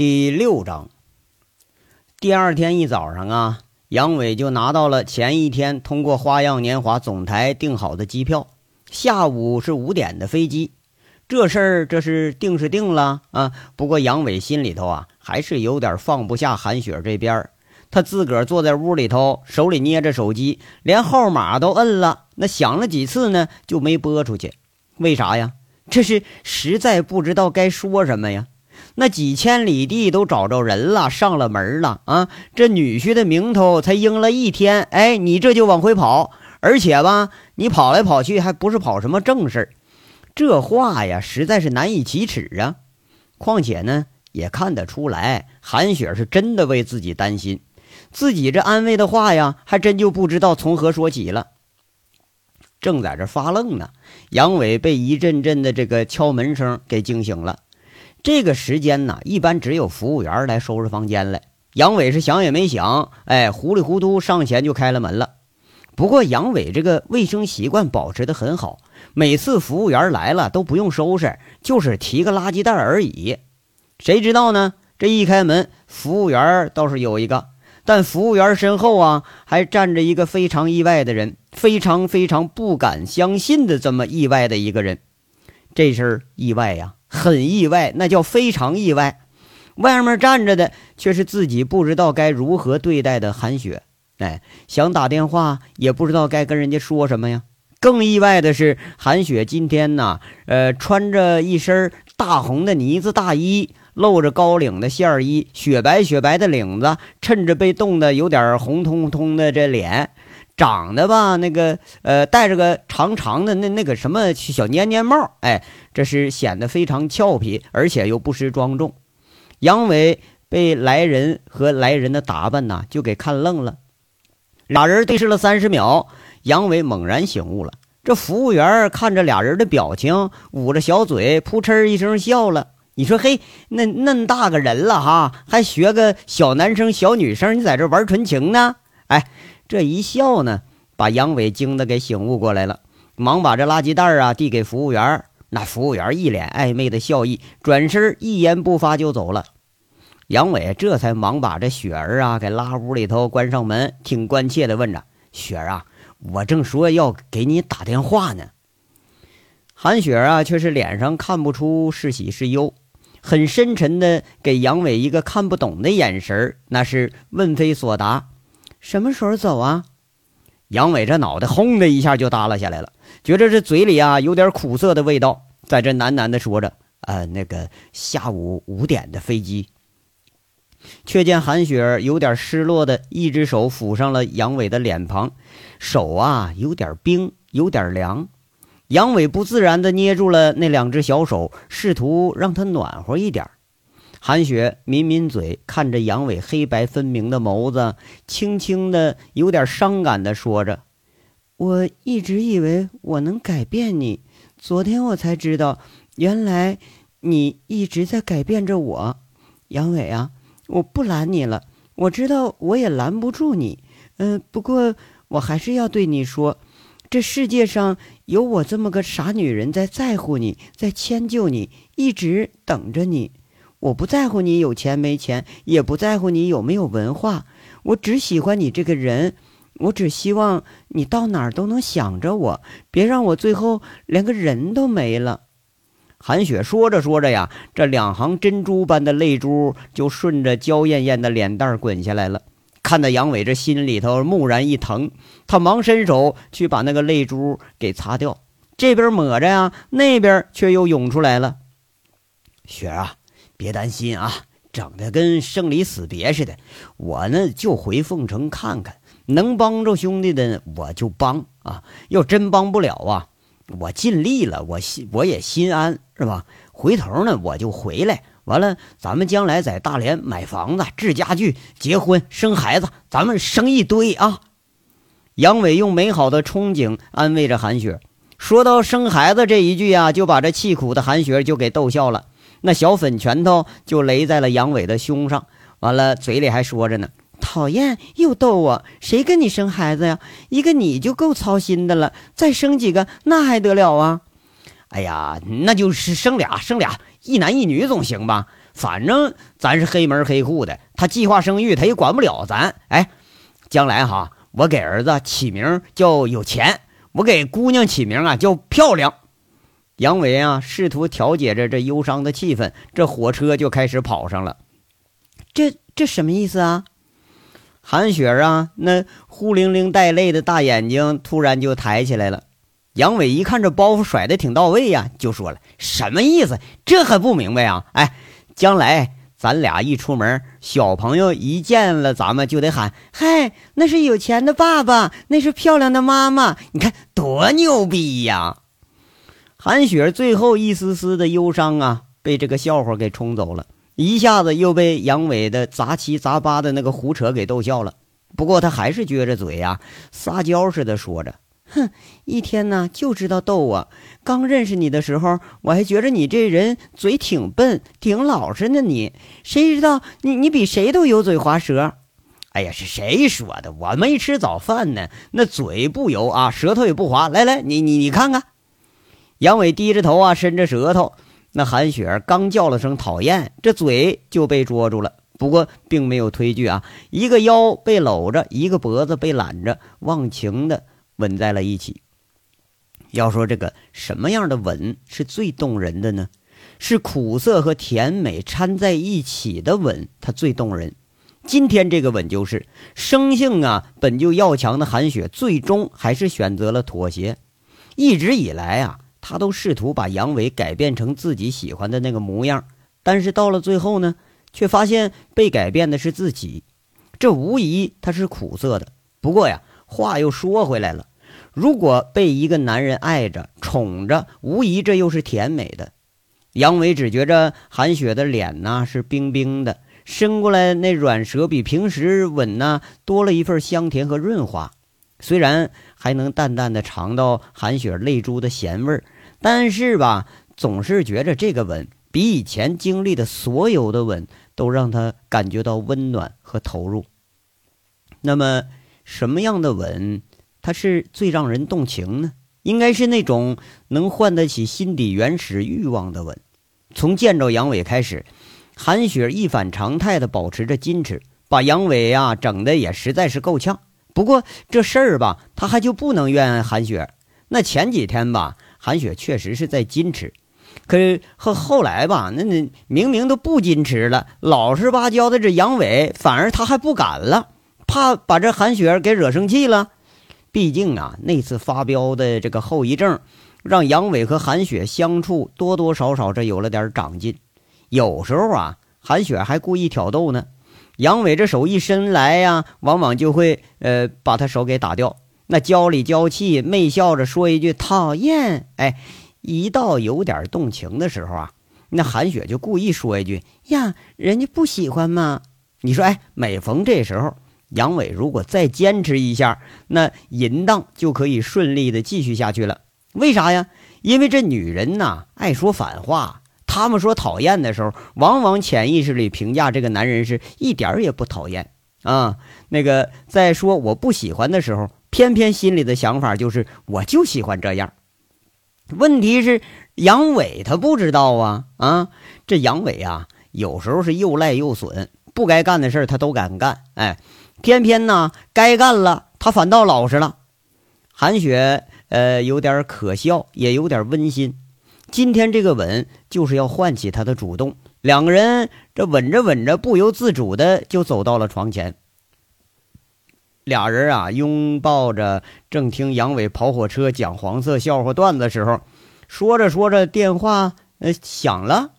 第六章，第二天一早上啊，杨伟就拿到了前一天通过花样年华总台订好的机票，下午是五点的飞机。这事儿这是定是定了啊，不过杨伟心里头啊还是有点放不下韩雪这边他自个儿坐在屋里头，手里捏着手机，连号码都摁了，那响了几次呢，就没拨出去。为啥呀？这是实在不知道该说什么呀。那几千里地都找着人了，上了门了啊！这女婿的名头才应了一天，哎，你这就往回跑，而且吧，你跑来跑去还不是跑什么正事，这话呀，实在是难以启齿啊！况且呢，也看得出来，韩雪是真的为自己担心，自己这安慰的话呀，还真就不知道从何说起了。正在这发愣呢，杨伟被一阵阵的这个敲门声给惊醒了。这个时间呢，一般只有服务员来收拾房间了。杨伟是想也没想，哎，糊里糊涂上前就开了门了。不过杨伟这个卫生习惯保持的很好，每次服务员来了都不用收拾，就是提个垃圾袋而已。谁知道呢？这一开门，服务员倒是有一个，但服务员身后啊，还站着一个非常意外的人，非常非常不敢相信的这么意外的一个人。这事儿意外呀！很意外，那叫非常意外。外面站着的却是自己不知道该如何对待的韩雪。哎，想打电话也不知道该跟人家说什么呀。更意外的是，韩雪今天呢，呃，穿着一身大红的呢子大衣，露着高领的线衣，雪白雪白的领子，衬着被冻得有点红彤彤的这脸。长得吧，那个呃，戴着个长长的那那个什么小粘粘帽，哎，这是显得非常俏皮，而且又不失庄重。杨伟被来人和来人的打扮呐，就给看愣了。俩人对视了三十秒，杨伟猛然醒悟了。这服务员看着俩人的表情，捂着小嘴，扑哧一声笑了。你说，嘿，那那大个人了哈，还学个小男生小女生，你在这玩纯情呢？哎。这一笑呢，把杨伟惊得给醒悟过来了，忙把这垃圾袋啊递给服务员。那服务员一脸暧昧的笑意，转身一言不发就走了。杨伟这才忙把这雪儿啊给拉屋里头，关上门，挺关切的问着：“雪儿啊，我正说要给你打电话呢。”韩雪啊却是脸上看不出是喜是忧，很深沉的给杨伟一个看不懂的眼神，那是问非所答。什么时候走啊？杨伟这脑袋轰的一下就耷拉下来了，觉着这嘴里啊有点苦涩的味道，在这喃喃的说着：“呃，那个下午五点的飞机。”却见韩雪有点失落的一只手抚上了杨伟的脸庞，手啊有点冰，有点凉。杨伟不自然的捏住了那两只小手，试图让它暖和一点。韩雪抿抿嘴，看着杨伟黑白分明的眸子，轻轻的、有点伤感的说着：“我一直以为我能改变你，昨天我才知道，原来你一直在改变着我。杨伟啊，我不拦你了，我知道我也拦不住你。嗯，不过我还是要对你说，这世界上有我这么个傻女人在在乎你，在迁就你，一直等着你。”我不在乎你有钱没钱，也不在乎你有没有文化，我只喜欢你这个人。我只希望你到哪儿都能想着我，别让我最后连个人都没了。韩雪说着说着呀，这两行珍珠般的泪珠就顺着娇艳艳的脸蛋滚下来了。看得杨伟这心里头蓦然一疼，他忙伸手去把那个泪珠给擦掉，这边抹着呀，那边却又涌出来了。雪啊！别担心啊，整的跟生离死别似的。我呢就回凤城看看，能帮着兄弟的我就帮啊。要真帮不了啊，我尽力了，我心我也心安，是吧？回头呢我就回来，完了咱们将来在大连买房子、置家具、结婚、生孩子，咱们生一堆啊。杨伟用美好的憧憬安慰着韩雪，说到生孩子这一句啊，就把这气苦的韩雪就给逗笑了。那小粉拳头就擂在了杨伟的胸上，完了嘴里还说着呢：“讨厌，又逗我，谁跟你生孩子呀？一个你就够操心的了，再生几个那还得了啊？哎呀，那就是生俩，生俩，一男一女总行吧？反正咱是黑门黑户的，他计划生育，他也管不了咱。哎，将来哈，我给儿子起名叫有钱，我给姑娘起名啊叫漂亮。杨伟啊，试图调节着这忧伤的气氛，这火车就开始跑上了。这这什么意思啊？韩雪啊，那忽灵灵带泪的大眼睛突然就抬起来了。杨伟一看这包袱甩的挺到位呀，就说了：“什么意思？这还不明白啊？哎，将来咱俩一出门，小朋友一见了咱们就得喊：‘嗨，那是有钱的爸爸，那是漂亮的妈妈。’你看多牛逼呀！”韩雪最后一丝丝的忧伤啊，被这个笑话给冲走了，一下子又被杨伟的杂七杂八的那个胡扯给逗笑了。不过他还是撅着嘴呀，撒娇似的说着：“哼，一天呢就知道逗我。刚认识你的时候，我还觉着你这人嘴挺笨，挺老实呢。你谁知道你你比谁都油嘴滑舌。哎呀，是谁说的？我没吃早饭呢，那嘴不油啊，舌头也不滑。来来，你你你看看。”杨伟低着头啊，伸着舌头。那韩雪刚叫了声讨厌，这嘴就被捉住了。不过并没有推拒啊，一个腰被搂着，一个脖子被揽着，忘情的吻在了一起。要说这个什么样的吻是最动人的呢？是苦涩和甜美掺在一起的吻，它最动人。今天这个吻就是生性啊本就要强的韩雪，最终还是选择了妥协。一直以来啊。他都试图把杨伟改变成自己喜欢的那个模样，但是到了最后呢，却发现被改变的是自己，这无疑他是苦涩的。不过呀，话又说回来了，如果被一个男人爱着、宠着，无疑这又是甜美的。杨伟只觉着韩雪的脸呐是冰冰的，伸过来那软舌比平时吻呐多了一份香甜和润滑。虽然还能淡淡的尝到韩雪泪珠的咸味儿，但是吧，总是觉着这个吻比以前经历的所有的吻都让他感觉到温暖和投入。那么，什么样的吻，它是最让人动情呢？应该是那种能唤得起心底原始欲望的吻。从见着杨伟开始，韩雪一反常态的保持着矜持，把杨伟啊整的也实在是够呛。不过这事儿吧，他还就不能怨韩雪。那前几天吧，韩雪确实是在矜持，可是后后来吧，那那明明都不矜持了，老实巴交的这杨伟，反而他还不敢了，怕把这韩雪给惹生气了。毕竟啊，那次发飙的这个后遗症，让杨伟和韩雪相处多多少少这有了点长进。有时候啊，韩雪还故意挑逗呢。杨伟这手一伸来呀，往往就会呃把他手给打掉。那娇里娇气，媚笑着说一句讨厌。哎，一到有点动情的时候啊，那韩雪就故意说一句呀，人家不喜欢嘛？你说哎，每逢这时候，杨伟如果再坚持一下，那淫荡就可以顺利的继续下去了。为啥呀？因为这女人呐，爱说反话。他们说讨厌的时候，往往潜意识里评价这个男人是一点儿也不讨厌啊。那个在说我不喜欢的时候，偏偏心里的想法就是我就喜欢这样。问题是杨伟他不知道啊啊！这杨伟啊，有时候是又赖又损，不该干的事他都敢干。哎，偏偏呢该干了，他反倒老实了。韩雪呃有点可笑，也有点温馨。今天这个吻就是要唤起他的主动，两个人这吻着吻着，不由自主的就走到了床前。俩人啊拥抱着，正听杨伟跑火车讲黄色笑话段子的时候，说着说着电话呃响了。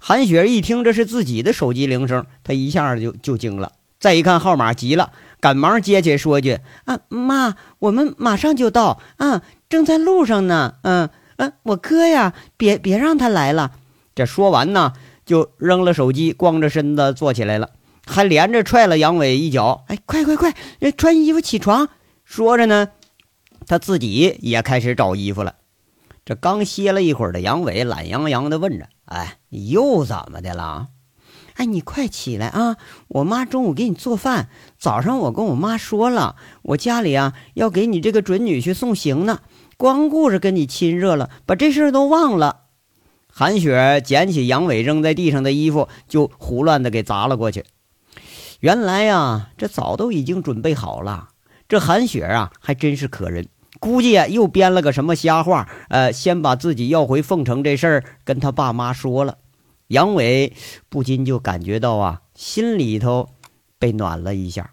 韩雪一听这是自己的手机铃声，她一下就就惊了，再一看号码急了，赶忙接起说句：“啊妈，我们马上就到啊，正在路上呢，嗯。”嗯，我哥呀，别别让他来了。这说完呢，就扔了手机，光着身子坐起来了，还连着踹了杨伟一脚。哎，快快快，穿衣服起床！说着呢，他自己也开始找衣服了。这刚歇了一会儿的杨伟懒洋洋地问着：“哎，又怎么的了？哎，你快起来啊！我妈中午给你做饭。早上我跟我妈说了，我家里啊要给你这个准女婿送行呢。”光顾着跟你亲热了，把这事儿都忘了。韩雪捡起杨伟扔在地上的衣服，就胡乱的给砸了过去。原来呀，这早都已经准备好了。这韩雪啊，还真是可人，估计啊又编了个什么瞎话，呃，先把自己要回凤城这事儿跟他爸妈说了。杨伟不禁就感觉到啊，心里头被暖了一下。